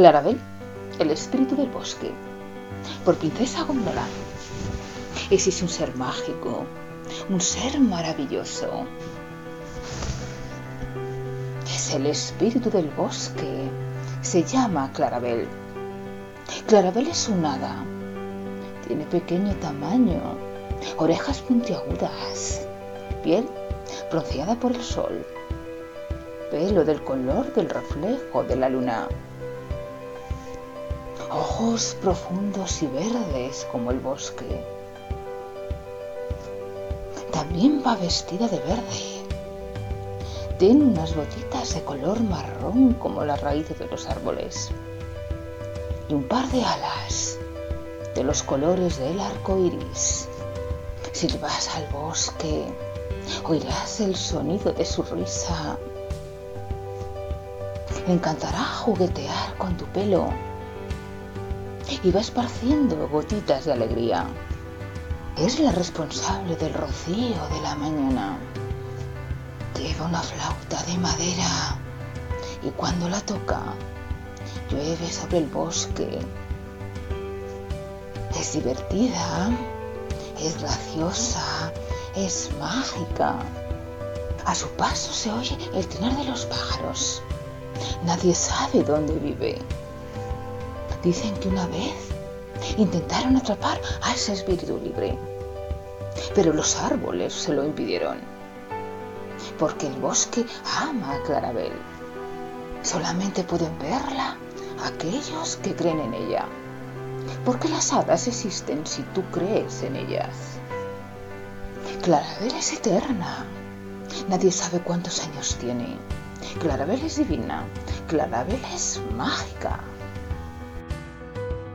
Clarabel, el espíritu del bosque, por Princesa Gondola. Existe un ser mágico, un ser maravilloso. Es el espíritu del bosque. Se llama Clarabel. Clarabel es un hada. Tiene pequeño tamaño, orejas puntiagudas, piel bronceada por el sol, pelo del color del reflejo de la luna ojos profundos y verdes como el bosque. También va vestida de verde. Tiene unas botitas de color marrón como las raíces de los árboles. Y un par de alas de los colores del arco iris. Si vas al bosque, oirás el sonido de su risa. Le encantará juguetear con tu pelo y va esparciendo gotitas de alegría. Es la responsable del rocío de la mañana. Lleva una flauta de madera y cuando la toca, llueve sobre el bosque. Es divertida, es graciosa, es mágica. A su paso se oye el trinar de los pájaros. Nadie sabe dónde vive. Dicen que una vez intentaron atrapar a ese espíritu libre, pero los árboles se lo impidieron, porque el bosque ama a Clarabel. Solamente pueden verla aquellos que creen en ella, porque las hadas existen si tú crees en ellas. Clarabel es eterna. Nadie sabe cuántos años tiene. Clarabel es divina. Clarabel es mágica.